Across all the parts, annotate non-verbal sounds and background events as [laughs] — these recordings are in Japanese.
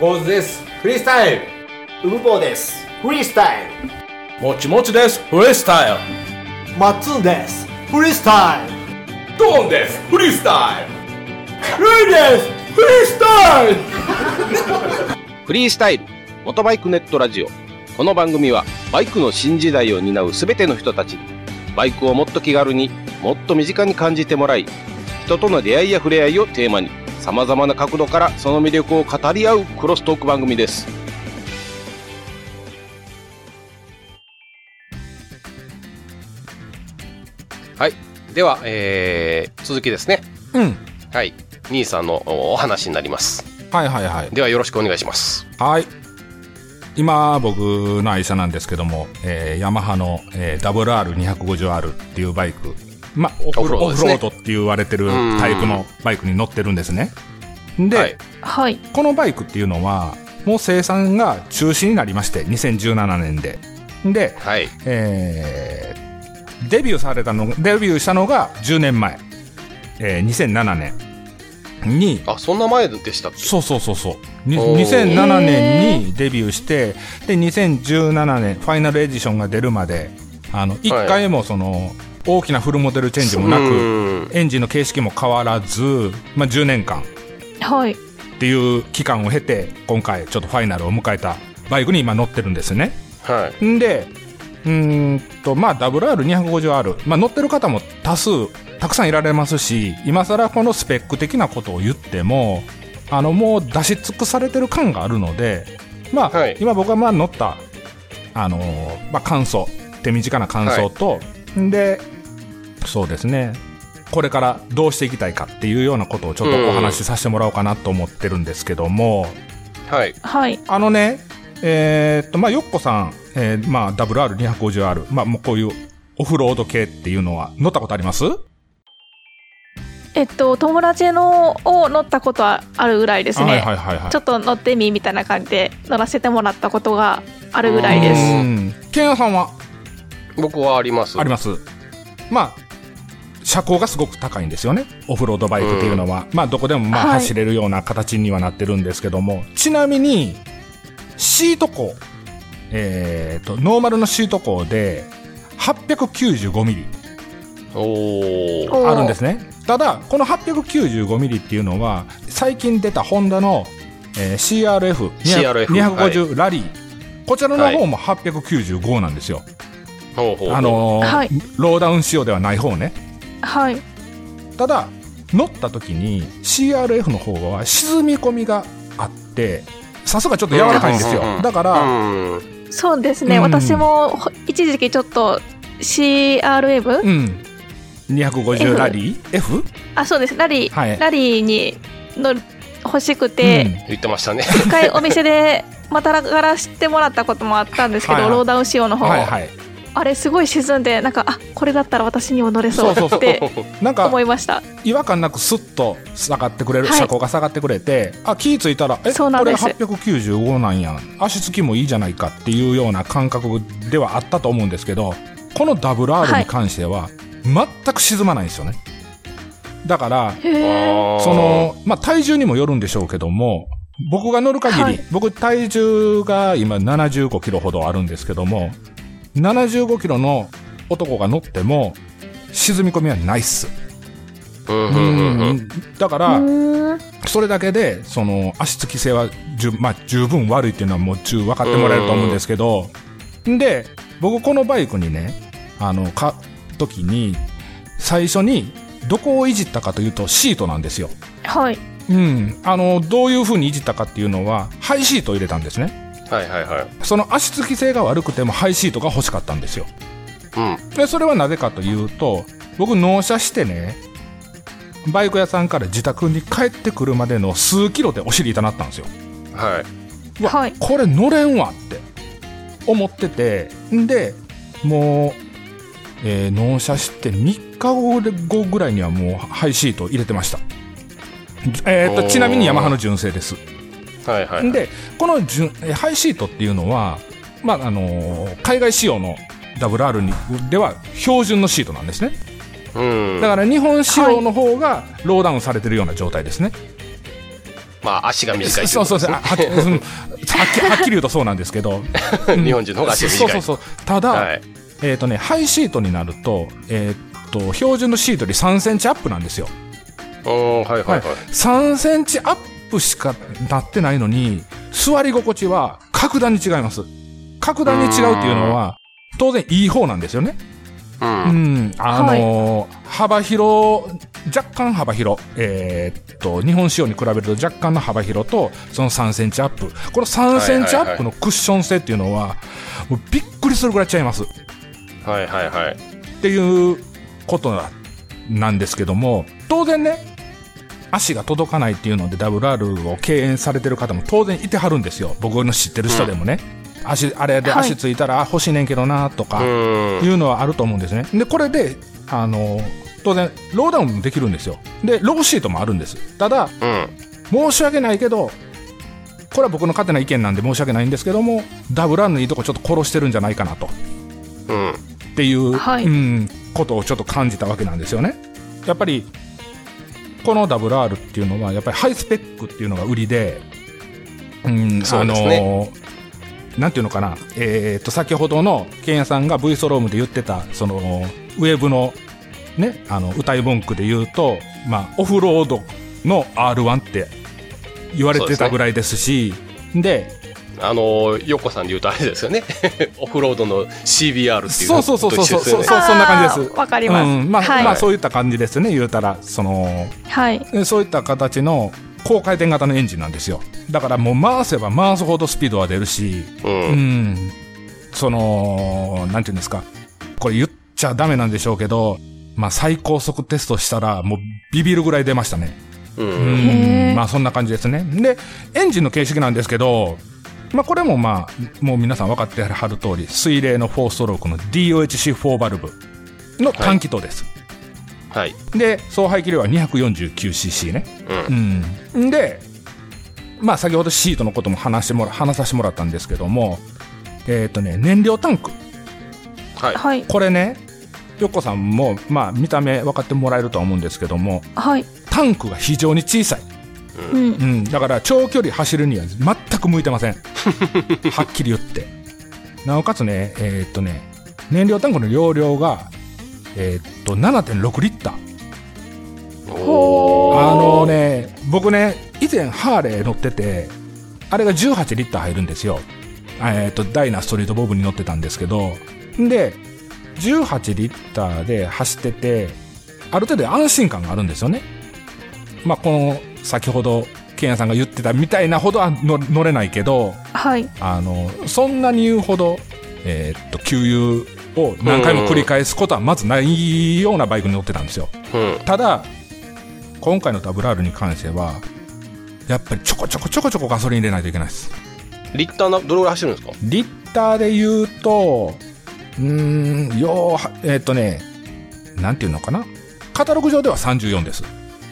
ゴーズです。フリースタイル。ウブボーです。フリースタイもちもちです。フリースタイル。ルマッツンです。フリースタイル。ドーンです。フリースタイル。ルイです。フリースタイル。フリースタイル。元バイクネットラジオ。この番組はバイクの新時代を担う全ての人たちにバイクをもっと気軽にもっと身近に感じてもらい人との出会いや触れ合いをテーマにさまざまな角度からその魅力を語り合うクロストーク番組です。はい。では、えー、続きですね。うん。はい。兄さんのおお話になります。はいはいはい。ではよろしくお願いします。はい。今僕の愛車なんですけども、えーヤマハの、えー WR250R っていうバイクまあオフロードですね。オフロードって言われてるタイプのバイクに乗ってるんですね。で、はい。はい。このバイクっていうのはもう生産が中止になりまして2017年で。で、はい。えーデビューされたのデビューしたのが10年前、えー2007年に。あそんな前でしたっけ？そうそうそうそう。におー。2007年にデビューしてで2017年ファイナルエディションが出るまであの1回もその、大きなフルモデルチェンジもなくうん。エンジンの形式も変わらず、まあ、10年間。はい。っていう期間を経て今回ちょっとファイナルを迎えたバイクに今乗ってるんですね。はい。んでうーんとまあ WR250R、まあ、乗ってる方も多数たくさんいられますし今更このスペック的なことを言ってもあのもう出し尽くされてる感があるのでまあ、はい。今僕がまあ乗ったあのーまあ、感想手短な感想と、でそうですねこれからどうしていきたいかっていうようなことをちょっとお話しさせてもらおうかなと思ってるんですけども、はいはい。あのね、えーっと、まあ、よっこさん、えーまあ、WR250R、まあ、もうこういうオフロード系っていうのは乗ったことあります？えっと、友達のを乗ったことはあるぐらいですね。はいはいはいはい。ちょっと乗ってみみたいな感じで乗らせてもらったことがあるぐらいです。うん。ケンヤさんは僕はありますありますまあ、車高がすごく高いんですよね。オフロードバイクっていうのは。まあ、どこでもまあはい走れるような形にはなってるんですけども、ちなみに、シート高、えーっと、ノーマルのシート高で、895ミリ。あるんですね。ただ、この895ミリっていうのは、最近出たホンダの、えー CRF、CRF 250ラリー、こちらの方も895なんですよ。ほうほうほうあのーはいローダウン仕様ではない方ね。はい。ただ、乗った時に CRF の方は沈み込みがあって、さすがちょっと柔らかいんですよ。うんうんうんだから、うんそうですね。うん私もほ一時期ちょっと CRM、うん。250ラリー？F? あ、そうです。ラリー、はいラリーに乗る欲しくて、言ってましたね一回お店でまたがらしてもらったこともあったんですけど、はいはいローダウン仕様の方、はいはい。あれすごい沈んでなんかあこれだったら私にも乗れそうってなんか、思いました。違和感なくスッと下がってくれる、はい車高が下がってくれてあ気ぃ付いたらえこれそうなんです。895なんや足つきもいいじゃないかっていうような感覚ではあったと思うんですけどこの WR に関しては全く沈まないんですよね。だからその、まあ、体重にもよるんでしょうけども僕が乗る限り、はい。僕体重が今75キロほどあるんですけども75キロの男が乗っても沈み込みはないっすうんだかうら、それだけで、その、足つき性は十,、まあ、十分悪いっていうのはもう十分分かってもらえると思うんですけど、んで、僕このバイクにね、あの、買う時に、最初に、どこをいじったかというと、シートなんですよ。はいうん。あの、どういう風にいじったかっていうのは、ハイシートを入れたんですね。はいはいはいその足つき性が悪くてもハイシートが欲しかったんですよ。うんで、それはなぜかというと、僕納車してね、バイク屋さんから自宅に帰ってくるまでの数キロでお尻痛なったんですよ。はい。うわ、はいこれ乗れんわって思ってて、んで、もう、えー納車して3日後で後ぐらいにはもうハイシート入れてました。えーっと、ちなみにヤマハの純正です。はいはい。で、このハイシートっていうのは、まあ、あのー海外仕様の WR にでは標準のシートなんですね。うん。だから日本仕様の方がローダウンされてるような状態ですね。まあ足が短いそうそうそう。ははっきうんはっきはっきり言うとそうなんですけど。[laughs] 日本人の方が足が短い。そうそうそう。ただ、はい。えっ、とね、ハイシートになると、えっ、と、標準のシートより3センチアップなんですよ。おーはいはいはい。3センチアップしかなってないのに、座り心地は格段に違います。格段に違うっていうのは、当然いい方なんですよね。う。うんん。あのー幅広、若干幅広。えーっと、日本仕様に比べると若干の幅広と、その3センチアップ。この3センチアップのクッション性っていうのは、もうびっくりするぐらい違います。はいはいはい。っていうことななんですけども、当然ね、足が届かないっていうので WR を敬遠されてる方も当然いてはるんですよ。僕の知ってる人でもね。足、あれではい足ついたら、あ欲しいねんけどな、とか、うん。いうのはあると思うんですね。で、これで、あの、当然、ローダウンもできるんですよ。で、ローシートもあるんです。ただ、うん。申し訳ないけど、これは僕の勝手な意見なんで申し訳ないんですけども、WR のいいとこちょっと殺してるんじゃないかなと。うん。っていう、はいうん、ことをちょっと感じたわけなんですよね。やっぱり、この WR っていうのは、やっぱりハイスペックっていうのが売りで、うん、そうですあのねなんていうのかな、えっ、と、先ほどの、ケンヤさんが V ストロームで言ってた、その、ウェブの、ね、あの、歌い文句で言うと、まあ、オフロードの R1 って言われてたぐらいですし、であの、ヨッコさんで言うとあれですよね。[laughs] オフロードの CBR っていうそうそうそうそうそう、そうそんな感じです。わかりますうん、まあ、はいまあ、そういった感じですね、言うたら、その、はい。えそういった形の高回転型のエンジンなんですよ。だからもう回せば回すほどスピードは出るし、う。うんん、その、なんていうんですか、これ言っちゃダメなんでしょうけど、まあ最高速テストしたらもうビビるぐらい出ましたね。う。ん、まあそんな感じですね。で、エンジンの形式なんですけど、まあこれもまあ、もう皆さん分かってはる通り、水冷の4ストロークの DOHC4 バルブの単気筒です。はい。で、総排気量は 249cc ね。うん。うん。で、まあ先ほどシートのことも話してもら、話させてもらったんですけども、えっ、とね、燃料タンク。はい。はい。これね、よっこさんも、まあ見た目分かってもらえるとは思うんですけども、はい。タンクが非常に小さい。うん。うん。だから長距離走るには全く向いてません。[laughs] はっきり言って。なおかつね、えっ、とね、燃料タンクの容量が、えっ、と、7.6リッターあのね、僕ね、以前ハーレー乗ってて、あれが18リッター入るんですよ。えっ、と、ダイナストリートボブに乗ってたんですけど、で、18リッターで走ってて、ある程度安心感があるんですよね。まあ、この、先ほど、ケンヤさんが言ってたみたいなほどは乗乗れないけど、はい。あの、そんなに言うほど、えっ、と、給油を何回も繰り返すことはまずないようなバイクに乗ってたんですよ。うん。ただ今回の WR に関してはやっぱりちょこちょこちょこちょこガソリン入れないといけないですリッターな、どれぐらい走るんですか？リッターで言うとうーんようはえっ、とねなんていうのかな？カタログ上では34です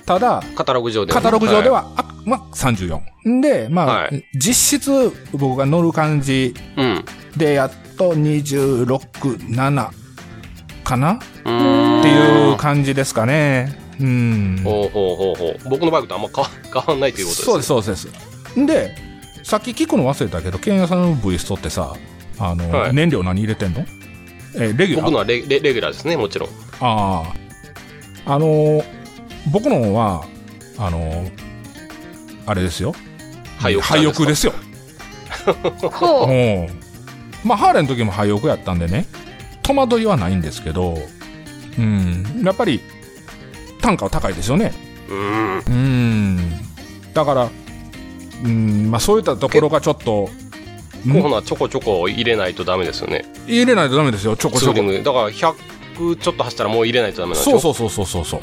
ただカタログ上で。カタログ上で。は、あまあ、34でまあ、はい実質僕が乗る感じうん。でやっと267かな？っうん。ていう感じですかねうんほうほうほうほう。僕のバイクとあんま変わ [laughs] 変わんないということですそうです、そうです。で、さっき聞くの忘れたけど、ケンヤさんの V ストってさ、あの、はい燃料何入れてんの？え、レギュラー？僕のはレレレギュラーですね、もちろん。ああ。あのー僕のは、あのーあれですよ。廃屋廃屋ですよ。ほう。うん。まあ、ハーレーの時も廃屋やったんでね、戸惑いはないんですけど、うん、やっぱり、単価は高いですよね。うん。うん。だから、うん、まあそういったところがちょっと、んほな、ちょこちょこ入れないとダメですよね。入れないとダメですよ、ちょこちょこ。だから100ちょっと走ったらもう入れないとダメなんでしょ？そうそうそうそうそう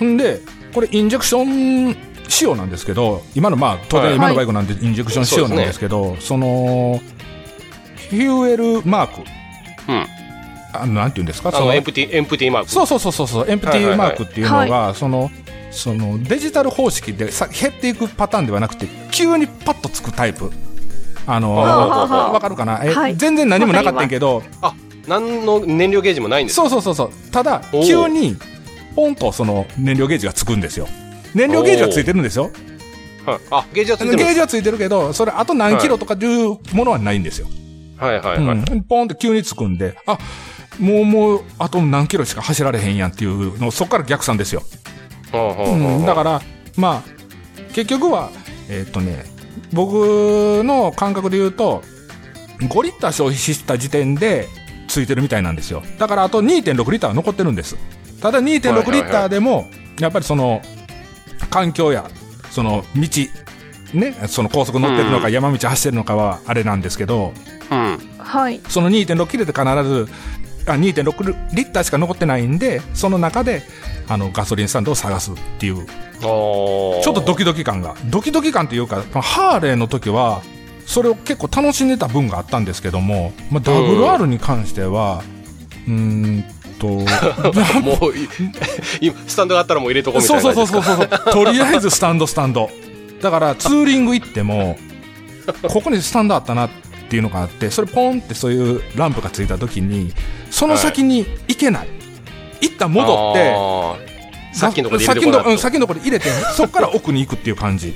そう。んで、これインジェクション仕様なんですけど、今のまあ、当はい。然今のバイクなんでインジェクション仕様なんですけど、その、フューエルマーク、うん。あなんていうんですか？そのエンプティ、エンプティマーク。そうそうそうそうそう、エンプティマークっていうのが、その、そのデジタル方式でさ減っていくパターンではなくて、急にパッとつくタイプ。あのわかるかな？え、はい。全然何もなかったんやけど、あ、何の燃料ゲージもないんですそうそうそうそう。ただ急に、ポンとその燃料ゲージがつくんですよ。燃料ゲージはついてるんですよ。はい。あ、ゲージはついてるゲージはついてるけど、それあと何キロとかいうものはないんですよ。はいはいはい。うん。ポンって急につくんで、あ、もうもう、あと何キロしか走られへんやんっていうの、そこから逆算ですよ。うん。だから、まあ、結局は、えーっとね、僕の感覚で言うと、5リッター消費した時点でついてるみたいなんですよ。だからあと2.6リッターは残ってるんです。ただ2.6リッターでも、やっぱりその、環境や、その道、ね、その高速乗ってるのか山道走ってるのかはあれなんですけど、うん。はい。その2.6キロで必ず、あ2.6リッターしか残ってないんで、その中で、あの、ガソリンスタンドを探すっていう、ちおょっとドキドキ感が、ドキドキ感っていうか、ハーレーの時は、それを結構楽しんでた分があったんですけども、まあ、WR に関しては、うーんと、[laughs] もうい、[laughs] 今、スタンドがあったらもう入れとこうみたそいうなそうそうそうそう。とりあえずスタンドスタンド。だからツーリング行っても、ここにスタンドあったなっていうのがあって、それポンってそういうランプがついた時に、その先に行けない。一旦戻って、って、さっきのところで入れて、そこから奥に行くっていう感じ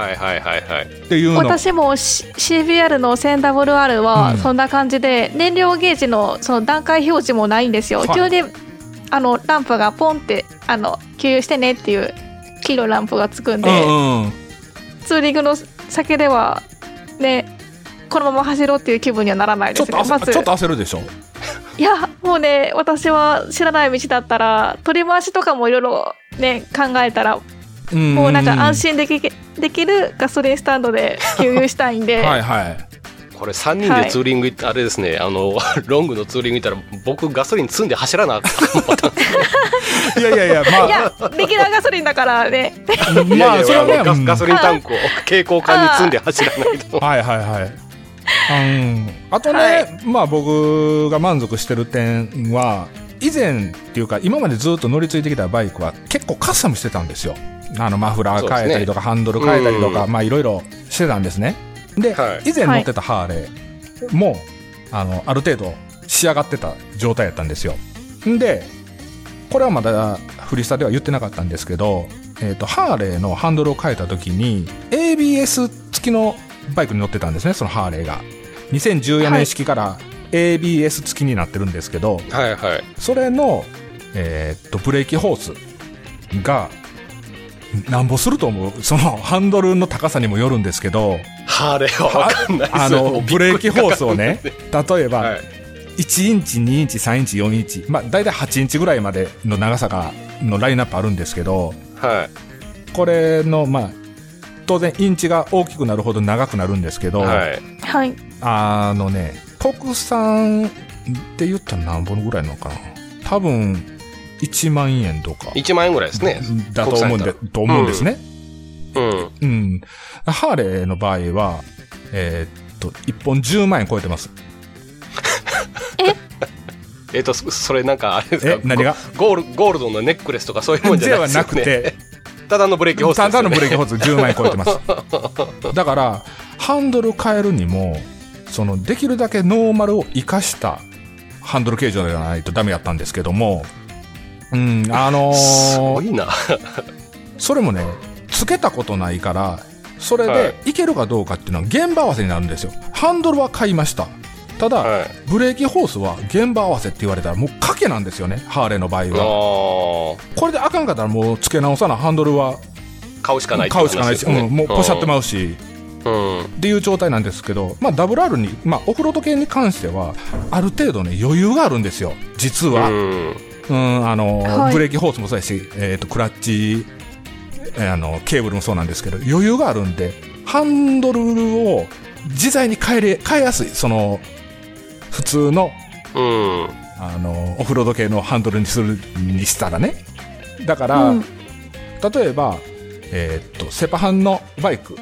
はいはいはいはい。っていうの。私も CBR の 1000WR はうんそんな感じで、燃料ゲージのその段階表示もないんですよ。はい急にあのランプがポンってあの給油してねっていう黄色いランプがつくんで、うんうん。ツーリングの先ではねこのまま走ろうっていう気分にはならないちょっとですね。まず焦ちょっと焦るでしょ？いやもうね私は知らない道だったら取り回しとかもいろいろね考えたらうんもうなんか安心できできるガソリンスタンドで給油したいんで、[laughs] はいはい。これ3人でツーリング行って、あれですね、あの、ロングのツーリング行ったら、僕ガソリン積んで走らなあかんいやいやいや、まあ、いやレギュラーガソリンだからね。まあ、それはね、ガうんガソリンタンクを蛍光管に積んで走らないと。はいはいはい。うん、あとね、はい。まあ僕が満足してる点は、以前っていうか今までずっと乗り継いできたバイクは結構カスタムしてたんですよ。あのマフラー変えたりとか、ハンドル変えたりとか、うんまあいろいろしてたんですね。で、はい以前乗ってたハーレーも、あの、ある程度仕上がってた状態やったんですよ。んで、これはまだフリスタでは言ってなかったんですけど、えっ、と、ハーレーのハンドルを変えた時に、ABS 付きのバイクに乗ってたんですね、そのハーレーが。2014年式から ABS 付きになってるんですけど、はいはい。それの、えーっと、ブレーキホースが、なんぼすると思うそのハンドルの高さにもよるんですけど、ハーレーはわかんないですあの、ブレーキホースをね、例えば、はい。1インチ、2インチ、3インチ、4インチ、まあ、大体8インチぐらいまでの長さが、のラインナップあるんですけど、はい。これの、まあ、当然インチが大きくなるほど長くなるんですけど、はい。はいあのね、国産って言ったら何本ぐらいなのかな多分、1万円とか。1万円ぐらいですね。だと思うんで、と思うんですね。うん。うん。ハーレーの場合は、えーっと、1本10万円超えてます。え？っ [laughs] と、そそれなんかあれですか？え？何が？ゴールゴールドのネックレスとかそういうもんじゃではないですよね。なくて、[laughs] ただのブレーキホースですよね。ただのブレーキホース10万円超えてます。[laughs] だから、ハンドル変えるにも、その、できるだけノーマルを活かしたハンドル形状ではないとダメやったんですけども、うん、あのーすごいな。それもね、つけたことないから、それはでいけるかどうかっていうのは現場合わせになるんですよ。ハンドルは買いました。ただ、はい。ブレーキホースは現場合わせって言われたらもう賭けなんですよね、ハーレーの場合あは。ーこれであかんかったらもう付け直さなハンドルは買うしかないって買うしかないし、話ですよねうんもうポシャってまうし、うん。っていう状態なんですけど、まあ WR に、まあオフロード系に関しては、ある程度ね、余裕があるんですよ、実は。うん。うん、あの、はい。ブレーキホースもそうやし、えっ、と、クラッチ、えーあの、ケーブルもそうなんですけど、余裕があるんで、ハンドルを自在に変えれ、変えやすい、その、普通の、うん。あの、オフロード系のハンドルにするにしたらね。だから、うん。例えば、えーっと、セパハンのバイク、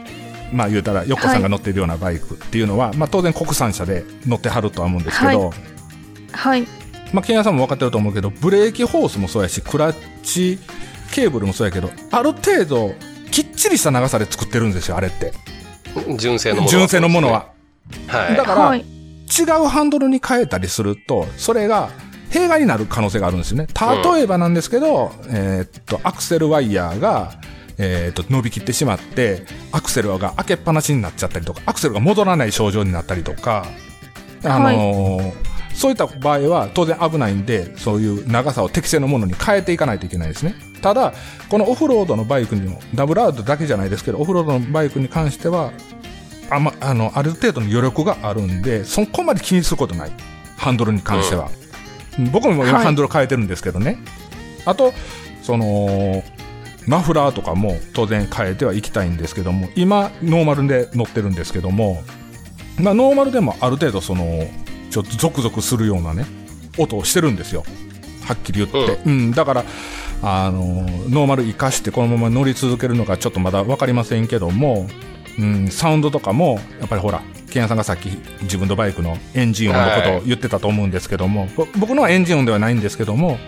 まあ言うたら、ヨッコさんが乗ってるようなバイクっていうのは、まあ当然国産車で乗ってはるとは思うんですけど、ははいまあ、ケンヤさんも分かってると思うけど、ブレーキホースもそうやし、クラッチケーブルもそうやけど、ある程度、きっちりした長さで作ってるんですよ、あれって。純正のものは。純正のものは。はい。だから、はい違うハンドルに変えたりすると、それが弊害になる可能性があるんですよね。例えばなんですけど、えーっと、アクセルワイヤーが、えー、と伸びきってしまってアクセルが開けっぱなしになっちゃったりとかアクセルが戻らない症状になったりとか、あのーそういった場合は当然危ないんでそういう長さを適正のものに変えていかないといけないですね。ただこのオフロードのバイクにもダブルアードだけじゃないですけどオフロードのバイクに関してはあ,、ま、あのある程度の余力があるんでそこまで気にすることない。ハンドルに関しては、僕も今はい。ハンドル変えてるんですけどね、あとそのマフラーとかも当然変えてはいきたいんですけども今ノーマルで乗ってるんですけどもまあノーマルでもある程度そのちょっとゾクゾクするようなね音をしてるんですよ。はっきり言って、うん。だからあのノーマル生かしてこのまま乗り続けるのかちょっとまだ分かりませんけども、うん、サウンドとかもやっぱりほらケンヤさんがさっき自分のバイクのエンジン音のことを言ってたと思うんですけども、ぼ僕のはエンジン音ではないんですけども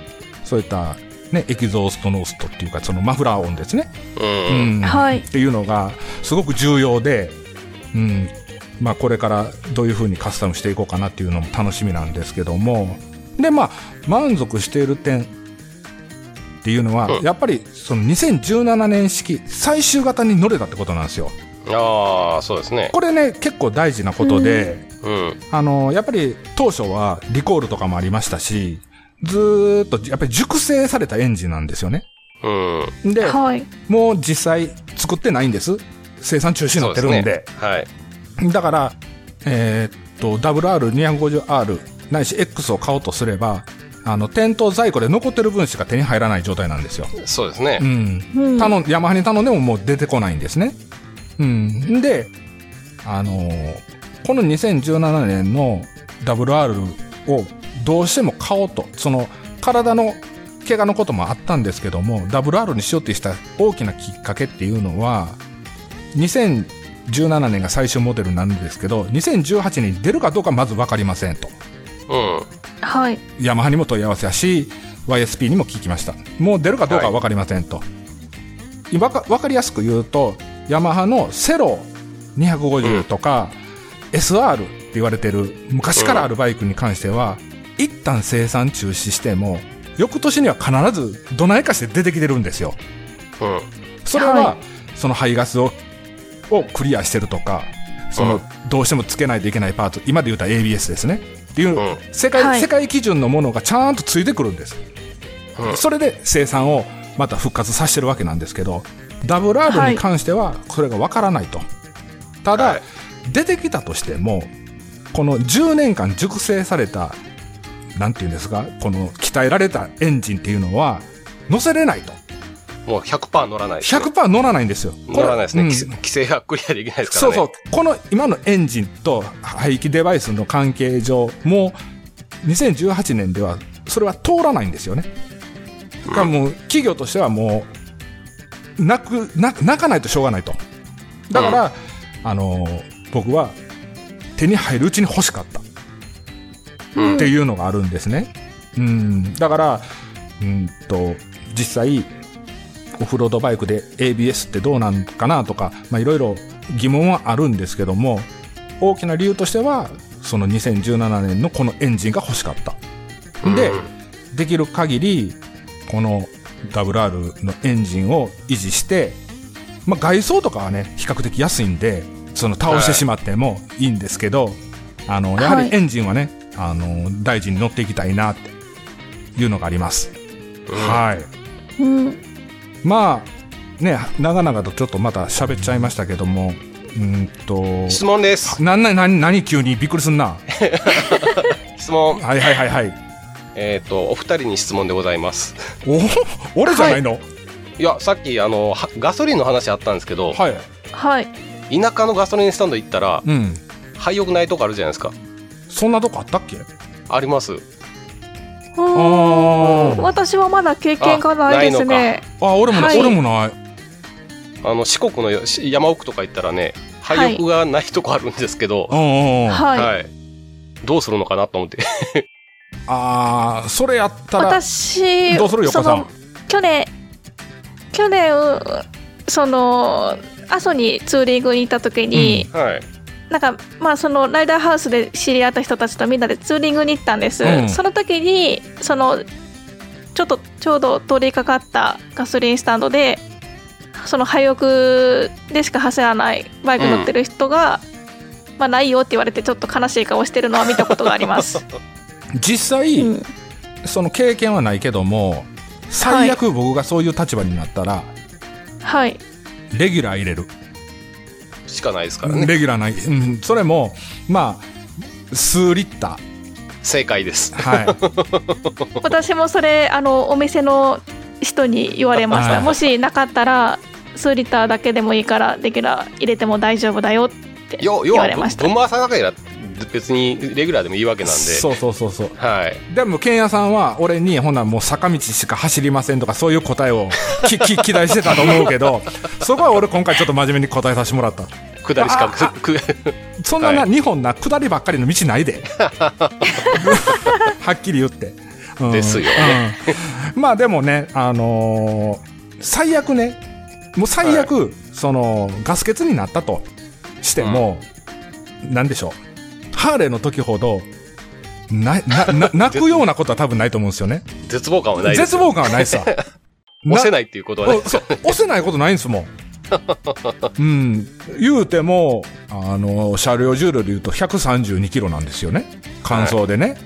そういったねエキゾーストノーストっていうかそのマフラー音ですね。うん。うん。はい。っていうのがすごく重要で、うんまあ、これからどういうふうにカスタムしていこうかなっていうのも楽しみなんですけどもでまあ満足している点っていうのは、うんやっぱりその2017年式最終型に乗れたってことなんですよ。ああ、そうですね。これね結構大事なことで、うん。あのやっぱり当初はリコールとかもありましたしずーっとやっぱり熟成されたエンジンなんですよね。うん。で、はい。もう実際作ってないんです。生産中止になってるんで。ねはい。だから、えーっと、WR250R ないし X を買おうとすれば、あの、店頭在庫で残ってる分しか手に入らない状態なんですよ。そうですねう。ん。うん頼ん、ヤマハに頼んでももう出てこないんですね。うん。で、あのーこの2017年の WR をどうしても買おうと、その、体の怪我のこともあったんですけども、WR にしようってした大きなきっかけっていうのは、2017年が最終モデルなんですけど、2018年に出るかどうかまず分かりませんと。うん。はい。ヤマハにも問い合わせやし YSP にも聞きましたもう出るかどうかは分かりませんと、今か分かりやすく言うとヤマハのセロ250とか、SR って言われてる昔からあるバイクに関しては、一旦生産中止しても翌年には必ずどないかして出てきてるんですようん。それは、はその排ガスををクリアしてるとかその、うん。どうしてもつけないといけないパーツ今で言うたら ABS ですね。っていう、うん。世界はい。世界基準のものがちゃんとついてくるんです、うん。それで生産をまた復活させてるわけなんですけど WR に関してはそれがわからないと、ただ、はい。出てきたとしてもこの10年間熟成されたなんていうんですかこの鍛えられたエンジンっていうのは乗せれないともう100%乗らないですね。100%乗らないんですよ。乗らないですね。うん規制がクリアできないですからね。そうそう。この今のエンジンと排気デバイスの関係上、もう2018年ではそれは通らないんですよね。だからもう企業としてはもう、泣く、泣かないとしょうがないと。だから、あのー僕は手に入るうちに欲しかった。うんっていうのがあるんですね。うん、だから、うんと、実際、オフロードバイクで ABS ってどうなんかなとか、まあいろいろ疑問はあるんですけども、大きな理由としては、その2017年のこのエンジンが欲しかった。で、できる限り、この WR のエンジンを維持して、まあ外装とかはね、比較的安いんで、その倒してしまってもいいんですけど、あの、やはりエンジンはね、あの、大事に乗っていきたいなっていうのがあります。はい。うん。まあ、ね、長々とちょっとまた喋っちゃいましたけども、うーんと、質問です。な、な、な、何急に？びっくりすんな。[laughs] 質問。はいはいはいはい。えっ、と、お二人に質問でございます。お俺じゃないの？いや、さっき、あの、はガソリンの話あったんですけど、はい。はい。田舎のガソリンスタンド行ったら、うん。廃屋ないとこあるじゃないですか。そんなとこあったっけ？あります。うーん私はまだ経験がないですね。あ、俺もな、はい俺もない。あの、四国のよし山奥とか行ったらね、廃屋がないとこあるんですけど、うんうんうん。はい。はい。どうするのかなと思って。[laughs] あー、それやったら、私、どうする。去年、去年、その、阿蘇にツーリングに行った時に、はい。なんか、まあ、そのライダーハウスで知り合った人たちとみんなでツーリングに行ったんです。うんその時に、その、ちょっとちょうど通りかかったガソリンスタンドで、その廃屋でしか走らないバイク乗ってる人が、まあないよって言われてちょっと悲しい顔してるのは見たことがあります。[laughs] 実際、うん、その経験はないけども最悪僕がそういう立場になったら、はい。レギュラー入れる、しかないですからね。レギュラーない、うん、それもまあ数リッタ正解です。ーはい。[laughs] 私もそれあのお店の人に言われましあたもしなかったら数リッターだけでもいいからレギュラー入れても大丈夫だよって言われました。分回さなければ別にレギュラーでもいいわけなんで。そうそうそうそう。はい。でもケンヤさんは俺にほんならもう坂道しか走りませんとかそういう答えをき [laughs] き期待してたと思うけどそこは俺今回ちょっと真面目に答えさせてもらった。下りしか [laughs] そんなな、は日本な下りばっかりの道ないで。[laughs] はっきり言って、うん。ですよね、うん。まあでもねあのー最悪ね。もう最悪、そのガス欠になったとしても、なんでしょうハーレーの時ほどななな [laughs] 泣くようなことは多分ないと思うんですよね絶望感はないです絶望感はないさ [laughs] 押せないっていうことはねお。そう押せないことないんですもん。[laughs] うん、言うても、あの、車両重量で言うと132キロなんですよね。乾燥でね。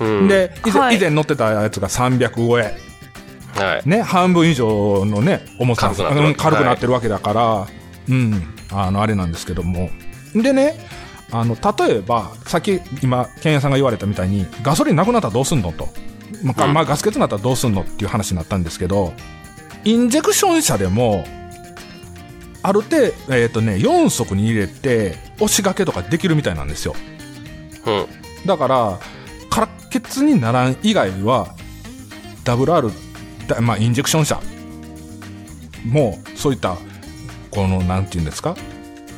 うん、で以前、はい以前乗ってたやつが300超え。はい。ね、半分以上のね、重さ軽くなってるうん軽くなってるわけだから、うん、あの、あれなんですけども。でね、あの、例えば、さっき、今、ケンヤさんが言われたみたいに、ガソリンなくなったらどうすんのと。まあ、うんまあ、ガス欠になったらどうすんのっていう話になったんですけど、インジェクション車でも、ある程度、えっ、とね、4速に入れて、押し掛けとかできるみたいなんですよ。うん。だから、空っ欠にならん以外は、WR、だまあ、インジェクション車も、そういった、この、なんていうんですか、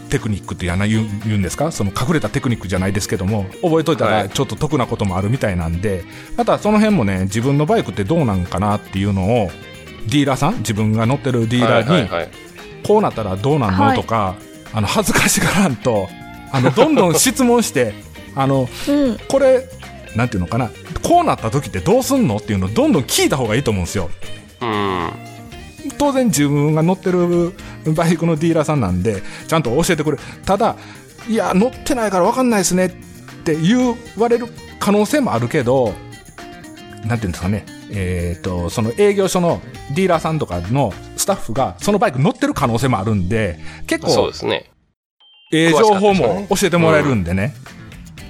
テクニックってやな言うんですか？その隠れたテクニックじゃないですけども、覚えといたはい。らちょっと得なこともあるみたいなんで、またその辺もね、自分のバイクってどうなんかなっていうのを、ディーラーさん？自分が乗ってるディーラーに。こうなったらどうなんの、はい。とか、あの、恥ずかしがらんと、あの、どんどん質問して、[laughs] あの、うん。これ、なんていうのかな、こうなった時ってどうすんの？っていうのをどんどん聞いた方がいいと思うんですよ。うん。当然自分が乗ってるバイクのディーラーさんなんで、ちゃんと教えてくれ。ただ、いや、乗ってないから分かんないですねって言われる可能性もあるけど、なんていうんですかね、えっ、と、その営業所のディーラーさんとかのスタッフがそのバイク乗ってる可能性もあるんで、結構そうですね。ええ情報も教えてもらえるんでね。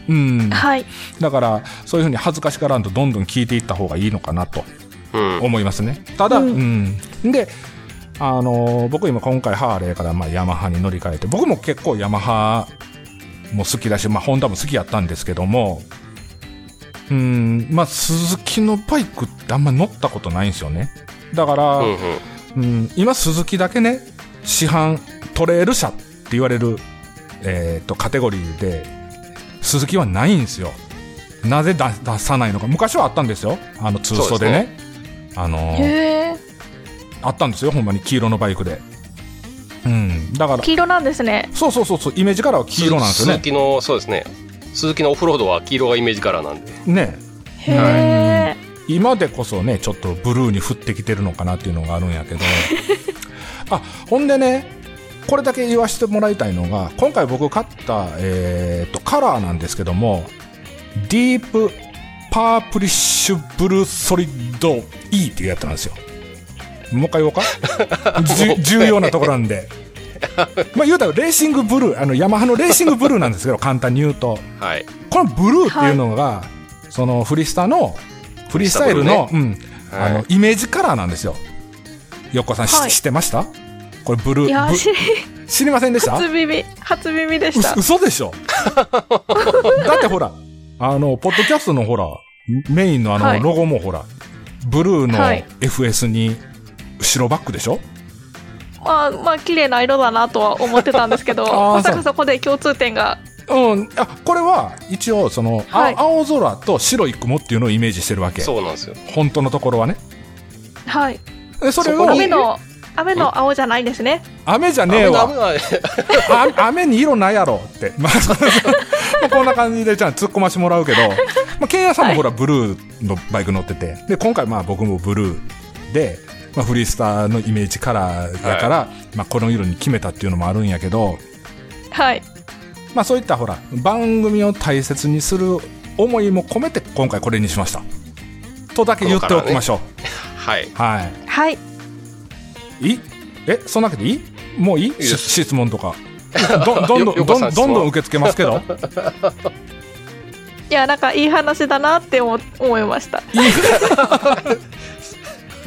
うん。はいだから、そういうふうに恥ずかしがらんとどんどん聞いていった方がいいのかなとうん。思いますね。ただ、ううんん。で、あのー僕今今回ハーレーからまあヤマハに乗り換えて、僕も結構ヤマハも好きだし、まあホンダも好きやったんですけども、うん、まあ鈴木のバイクってあんま乗ったことないんですよね。だから、うんうん。うん、今鈴木だけね市販トレール車って言われる、えー、とカテゴリーで鈴木はないんですよ。なぜ出出さないのか。昔はあったんですよ。あの通奏でね。あのーあったんですよほんまに。黄色のバイクで。うん。だから黄色なんですね。そうそうそうそうイメージカラーは黄色なんですよね。鈴木の、そうですね。スズキのオフロードは黄色がイメージカラーなんで。ね。へえ今でこそねちょっとブルーに振ってきてるのかなっていうのがあるんやけど。[laughs] あほんでねこれだけ言わせてもらいたいのが今回僕買った、えー、とカラーなんですけどもディープパープリッシュブルーソリッド E っていうやつなんですよもう一回言おうか？[laughs] 重要なところなんで。[laughs] まあ言うたらレーシングブルーあのヤマハのレーシングブルーなんですけど簡単に言うと。はい。このブルーっていうのが、そのフリスタのフリースタイルの,、うん。あはい。のイメージカラーなんですよ。よっこさん、しはい。知ってました？これブルーブいや知りませんでした？初耳初耳でした。う嘘でしょ？[laughs] だってほらあのポッドキャストのほらメインのあの、はい。ロゴもほらブルーのはい。FS に白バックでしょ？まあまあ綺麗な色だなとは思ってたんですけど [laughs] まさかそこで共通点が。うん、あこれは一応その、あはい。青空と白い雲っていうのをイメージしてるわけ。そうなんですよ。本当のところはね。はい。でそれを雨の雨の青じゃないんですね。雨じゃねえわ。雨に色ないやろって。まあ、[laughs] こんな感じで、じゃあ突っ込ましてもらうけど、まあ、ケンヤさんもほら、ブルーのバイク乗ってて、で、今回まあ僕もブルーで、まあ、フリースターのイメージカラーやから、まあ、この色に決めたっていうのもあるんやけど、はい。まあ、そういったほら番組を大切にする思いも込めて今回これにしました。とだけ言っておきましょはい。う、はい。はい。いい？えそんなわけでいい？もういい？質問とか。ど [laughs] どんどんよどん横さんどんどん受け付けますけど。いやなんかいい話だなって思思いました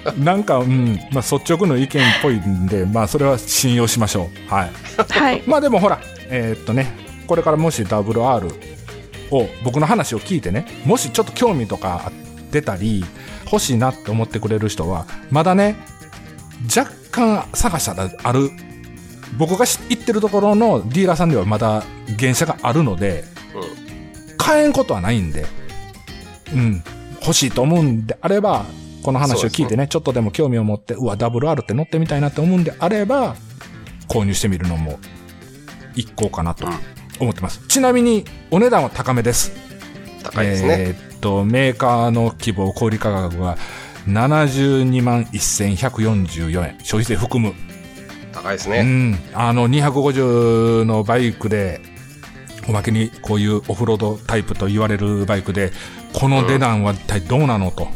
[laughs] なんか、うんまあ、率直の意見っぽいんで、まあ、それは信用しましょう。はい。はいまあ、でもほら、えーっとね、これからもし WR を、僕の話を聞いてね、もしちょっと興味とか出たり、欲しいなって思ってくれる人は、まだね、若干探したらある、僕が知行ってるところのディーラーさんではまだ原車があるので、買えんことはないんで、うん、欲しいと思うんであれば、この話を聞いてね、ちょっとでも興味を持って、うわ、WR って乗ってみたいなって思うんであれば、購入してみるのも一向かなと思ってます。ちなみに、お値段は高めです。高いですね。えーっと、メーカーの希望小売価格は72万1144円。消費税含む。う高いですね。ん。あの、250のバイクで、おまけにこういうオフロードタイプと言われるバイクで、この値段は一体どうなのと。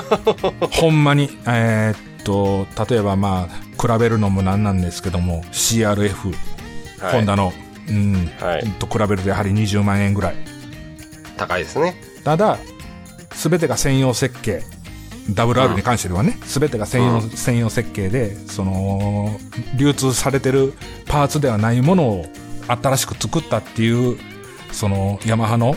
[laughs] ほんまに、えーっと、例えばまあ、比べるのもなんなんですけども、CRF、はいホンダの、うん、はいと比べるとやはり20万円ぐらい。高いですね。ただ、すべてが専用設計。WR に関してはね、すべてが専用、うん専用設計で、その、流通されてるパーツではないものを新しく作ったっていう、その、ヤマハの、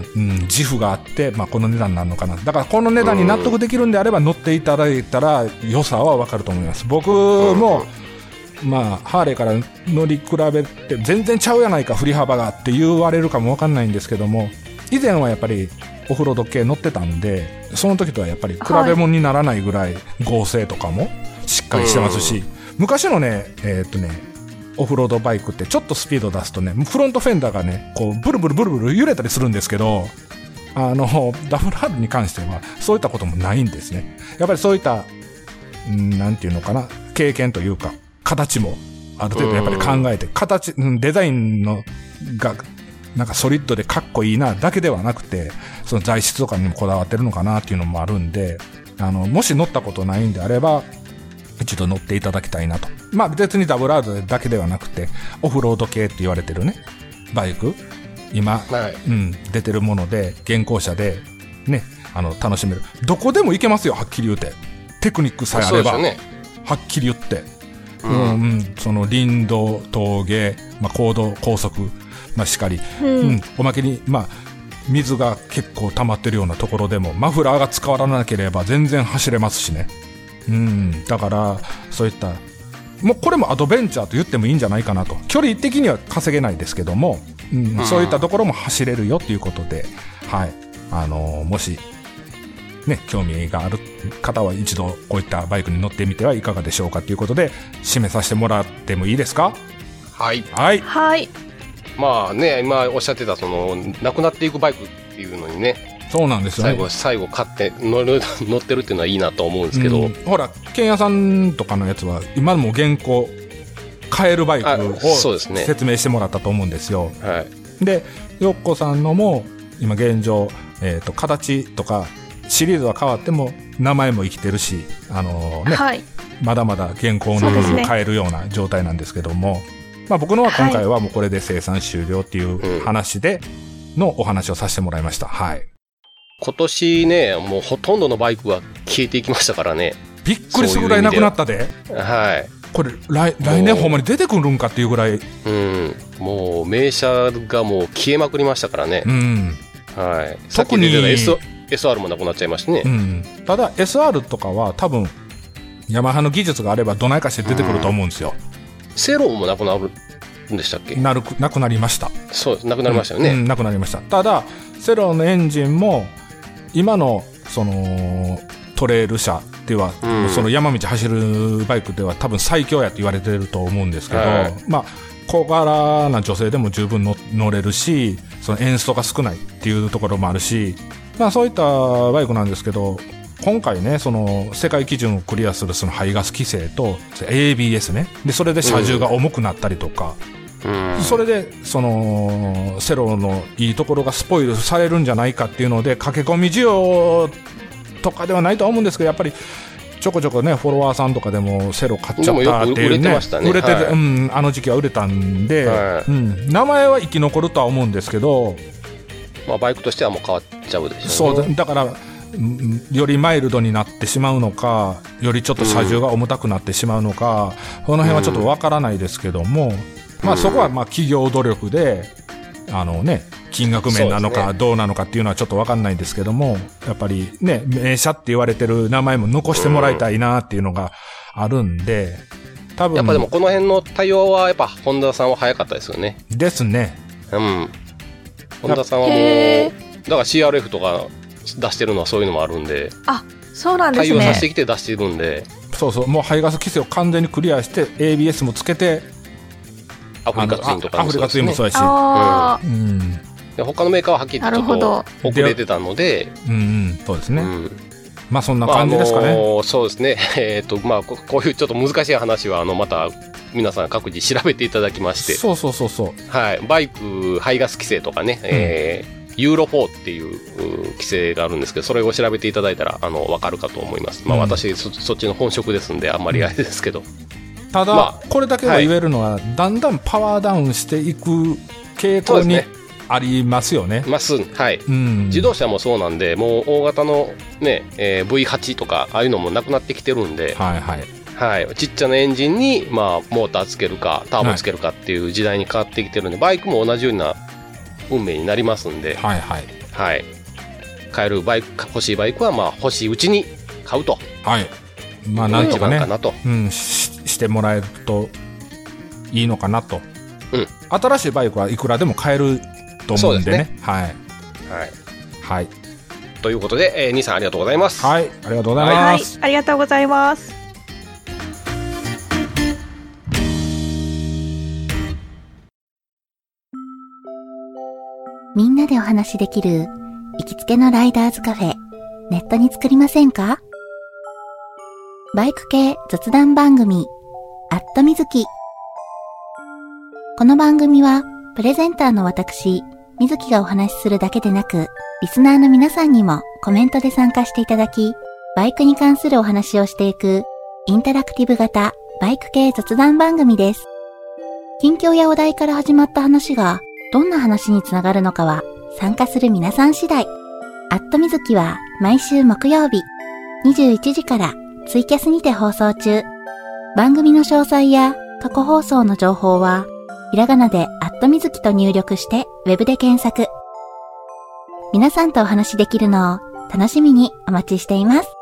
うん、自負があって、まあ、この値段になるのかな。だから、この値段に納得できるんであれば、乗っていただいたら、良さはわかると思います。僕も、まあ、ハーレーから乗り比べて、全然ちゃうやないか、振り幅がって言われるかもわかんないんですけども、以前はやっぱり、オフロード系乗ってたんで、その時とはやっぱり比べ物にならないぐらい合成とかもしっかりしてますし、昔のね、えーっとね、オフロードバイクってちょっとスピード出すとね、フロントフェンダーがね、こう、ブルブルブルブル揺れたりするんですけど、あの、WR に関しては、そういったこともないんですね。やっぱりそういった、うんなんていうのかな、経験というか、形も、ある程度やっぱり考えて、形、うんデザインの、が、なんかソリッドでかっこいいな、だけではなくて、その材質とかにもこだわってるのかなっていうのもあるんで、あの、もし乗ったことないんであれば、一度乗っていただきたいなと。まあ別に WR だけではなくて、オフロード系って言われてるね、バイク、今、はい。うん、出てるもので、現行車で、ね、あの、楽しめる。どこでも行けますよ、はっきり言うて。テクニックさえあれば、ね。はっきり言って。う、うんんうん、その林道、峠、まあ、高度、高速、まあ、しかり、うんうん、おまけに、まあ、水が結構溜まってるようなところでも、マフラーが使わなければ全然走れますしね。うん、だから、そういった、もうこれもアドベンチャーと言ってもいいんじゃないかなと。距離的には稼げないですけども、うんうんそういったところも走れるよということで、はい。あのーもし、ね、興味がある方は一度こういったバイクに乗ってみてはいかがでしょうかということで、締めさせてもらってもいいですか？はい。はい。はいまあね、今おっしゃってた、その、なくなっていくバイクっていうのにね、そうなんですよね。最後、最後買って乗る、[laughs] 乗ってるっていうのはいいなと思うんですけど、うんほら、剣屋さんとかのやつは、今も現行、買えるバイクあをそうですね説明してもらったと思うんですよ。はい。で、よっこさんのも、今現状、えっ、と、形とか、シリーズは変わっても、名前も生きてるし、あのね、はいまだまだ現行のもそうですねのを買えるような状態なんですけども、まあ僕のは今回はもうこれで生産終了っていう話でのお話をさせてもらいました。はい。今年ね、もうほとんどのバイクが消えていきましたからね。びっくりするぐらいなくなったで。はい。これ来、来年ほんまに出てくるんかっていうぐらい、うん。もう、名車がもう消えまくりましたからねう。ん。はい。さっき特に出てた S SR もなくなっちゃいましたねう。ん。ただ SR とかは多分、ヤマハの技術があればどないかして出てくると思うんですよ。セロンもなくなるんでしたっけ？なるく、なくなりました。そうです。なくなりましたよね。うん、なくなりました。ただ、セロのエンジンも、今の、その、トレイル車では、うんその山道走るバイクでは多分最強やって言われてると思うんですけど、はいまあ、小柄な女性でも十分乗乗れるし、そのエンストが少ないっていうところもあるし、まあそういったバイクなんですけど、今回ね、その世界基準をクリアするその排ガス規制と ABS ね。で、それで車重が重くなったりとか、うん。それで、その、セロのいいところがスポイルされるんじゃないかっていうので、駆け込み需要とかではないとは思うんですけど、やっぱり、ちょこちょこね、フォロワーさんとかでもセロ買っちゃったっていうね。売れてねうん、あの時期は売れたんで、はいうん、名前は生き残るとは思うんですけど、まあ、バイクとしてはもう変わっちゃうでしょそううね。だだから、うんよりマイルドになってしまうのか、よりちょっと車重が重たくなってしまうのか、その辺はちょっとわからないですけども、まあそこはまあ企業努力で、あのね、金額面なのかどうなのかっていうのはちょっとわかんないんですけども、やっぱりね、名車って言われてる名前も残してもらいたいなっていうのがあるんで、多分、やっぱでもこの辺の対応はやっぱ本田さんは早かったですよね。ですね。うん。本田さんはもう、へだから CRF とか出してるのはそういうのもあるんで、そうなんです対応させてね。きて出してるんで、そうそう、もう排ガス規制を完全にクリアして、ABS もつけて、アフリカツインとかあアフリカツインもそううやし、あうん、で他のメーカーははっきりちょっるほどと遅れてたので、うん、うん、そうですね。うんまあそんなまあ感じですかね。あのそうですね。[laughs] えっ、と、まあこ、こういうちょっと難しい話は、あの、また、皆さん各自調べていただきまして、そうそうそうそう。はい。バイク、排ガス規制とかね、えーユーロ4っていうう規制があるんですけど、それを調べていただいたら、あの、わかるかと思います。まあ、うん私そ、そっちの本職ですんで、あんまりあれですけど。ただ、まこれだけは言えるのは、だんだんパワーダウンしていく傾向にありますよね。まあ、すん、はい。うん、自動車もそうなんで、もう大型のね、えー V8 とか、ああいうのもなくなってきてるんで、はいはい。はい、ちっちゃなエンジンに、まあ、モーターつけるか、ターボつけるかっていう時代に変わってきてるんで、バイクも同じような運命になりますんで、はいはい。はい。買えるバイク、欲しいバイクは、まあ、欲しいうちに買うと。はい。まあなんとかねか、なと。うん、ししてもらえるといいのかなと。うん新しいバイクはいくらでも買えると思うんでね。はい。はい。はい。ということで、えー、兄さんありがとうございます。はい。ありがとうございはいます。、ありがとうございます。みんなでお話しできる行きつけのライダーズカフェ、ネットに作りませんか？バイク系雑談番組、ットみずき。この番組は、プレゼンターの私、みずきがお話しするだけでなく、リスナーの皆さんにもコメントで参加していただき、バイクに関するお話をしていく、インタラクティブ型バイク系雑談番組です。近況やお題から始まった話が、どんな話につながるのかは参加する皆さん次第。アットみずきは毎週木曜日21時からツイキャスにて放送中。番組の詳細や過去放送の情報はひらがなでアットみずきと入力してウェブで検索。皆さんとお話しできるのを楽しみにお待ちしています。